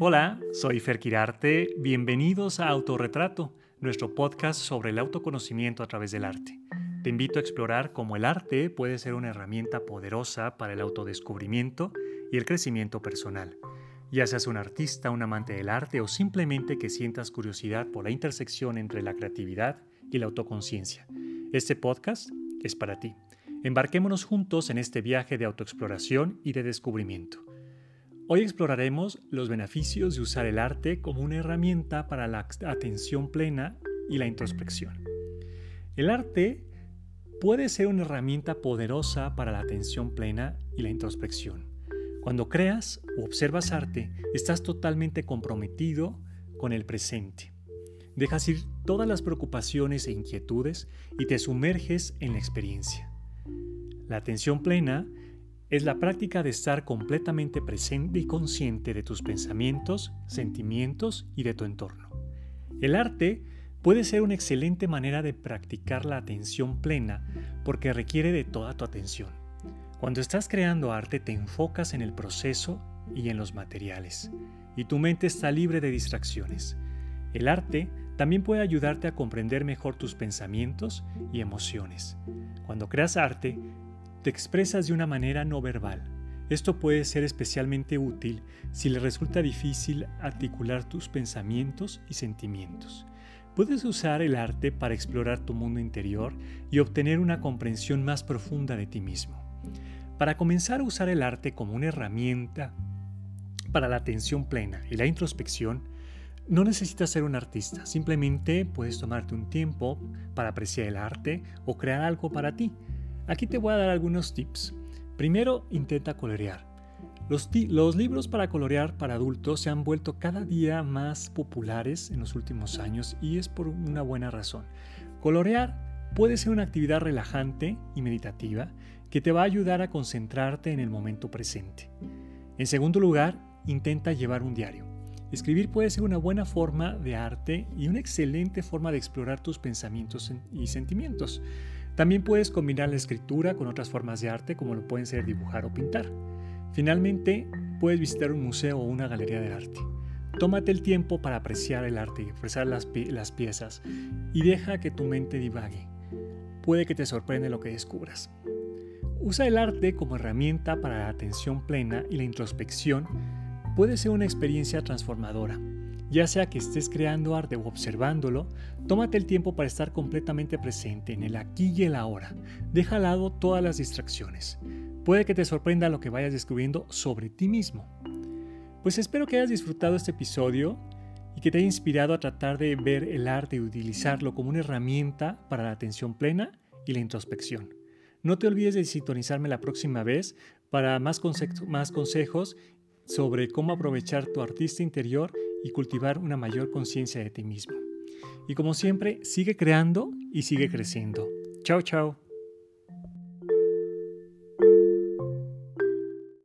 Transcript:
Hola, soy Fer Quirarte. Bienvenidos a Autorretrato, nuestro podcast sobre el autoconocimiento a través del arte. Te invito a explorar cómo el arte puede ser una herramienta poderosa para el autodescubrimiento y el crecimiento personal. Ya seas un artista, un amante del arte o simplemente que sientas curiosidad por la intersección entre la creatividad y la autoconciencia. Este podcast es para ti. Embarquémonos juntos en este viaje de autoexploración y de descubrimiento. Hoy exploraremos los beneficios de usar el arte como una herramienta para la atención plena y la introspección. El arte puede ser una herramienta poderosa para la atención plena y la introspección. Cuando creas o observas arte, estás totalmente comprometido con el presente. Dejas ir todas las preocupaciones e inquietudes y te sumerges en la experiencia. La atención plena es la práctica de estar completamente presente y consciente de tus pensamientos, sentimientos y de tu entorno. El arte puede ser una excelente manera de practicar la atención plena porque requiere de toda tu atención. Cuando estás creando arte te enfocas en el proceso y en los materiales, y tu mente está libre de distracciones. El arte también puede ayudarte a comprender mejor tus pensamientos y emociones. Cuando creas arte, te expresas de una manera no verbal. Esto puede ser especialmente útil si le resulta difícil articular tus pensamientos y sentimientos. Puedes usar el arte para explorar tu mundo interior y obtener una comprensión más profunda de ti mismo. Para comenzar a usar el arte como una herramienta para la atención plena y la introspección, no necesitas ser un artista, simplemente puedes tomarte un tiempo para apreciar el arte o crear algo para ti. Aquí te voy a dar algunos tips. Primero, intenta colorear. Los, libros para colorear para adultos se han vuelto cada día más populares en los últimos años y es por una buena razón. Colorear puede ser una actividad relajante y meditativa que te va a ayudar a concentrarte en el momento presente. En segundo lugar, intenta llevar un diario. Escribir puede ser una buena forma de arte y una excelente forma de explorar tus pensamientos y sentimientos. También puedes combinar la escritura con otras formas de arte como lo pueden ser dibujar o pintar. Finalmente, puedes visitar un museo o una galería de arte. Tómate el tiempo para apreciar el arte y apreciar las, las piezas y deja que tu mente divague. Puede que te sorprenda lo que descubras. Usa el arte como herramienta para la atención plena y la introspección puede ser una experiencia transformadora. Ya sea que estés creando arte o observándolo, tómate el tiempo para estar completamente presente en el aquí y el ahora. Deja al lado todas las distracciones. Puede que te sorprenda lo que vayas descubriendo sobre ti mismo. Pues espero que hayas disfrutado este episodio y que te haya inspirado a tratar de ver el arte y utilizarlo como una herramienta para la atención plena y la introspección. No te olvides de sintonizarme la próxima vez para más, más consejos sobre cómo aprovechar tu artista interior y cultivar una mayor conciencia de ti mismo. Y como siempre, sigue creando y sigue creciendo. Chao, chao.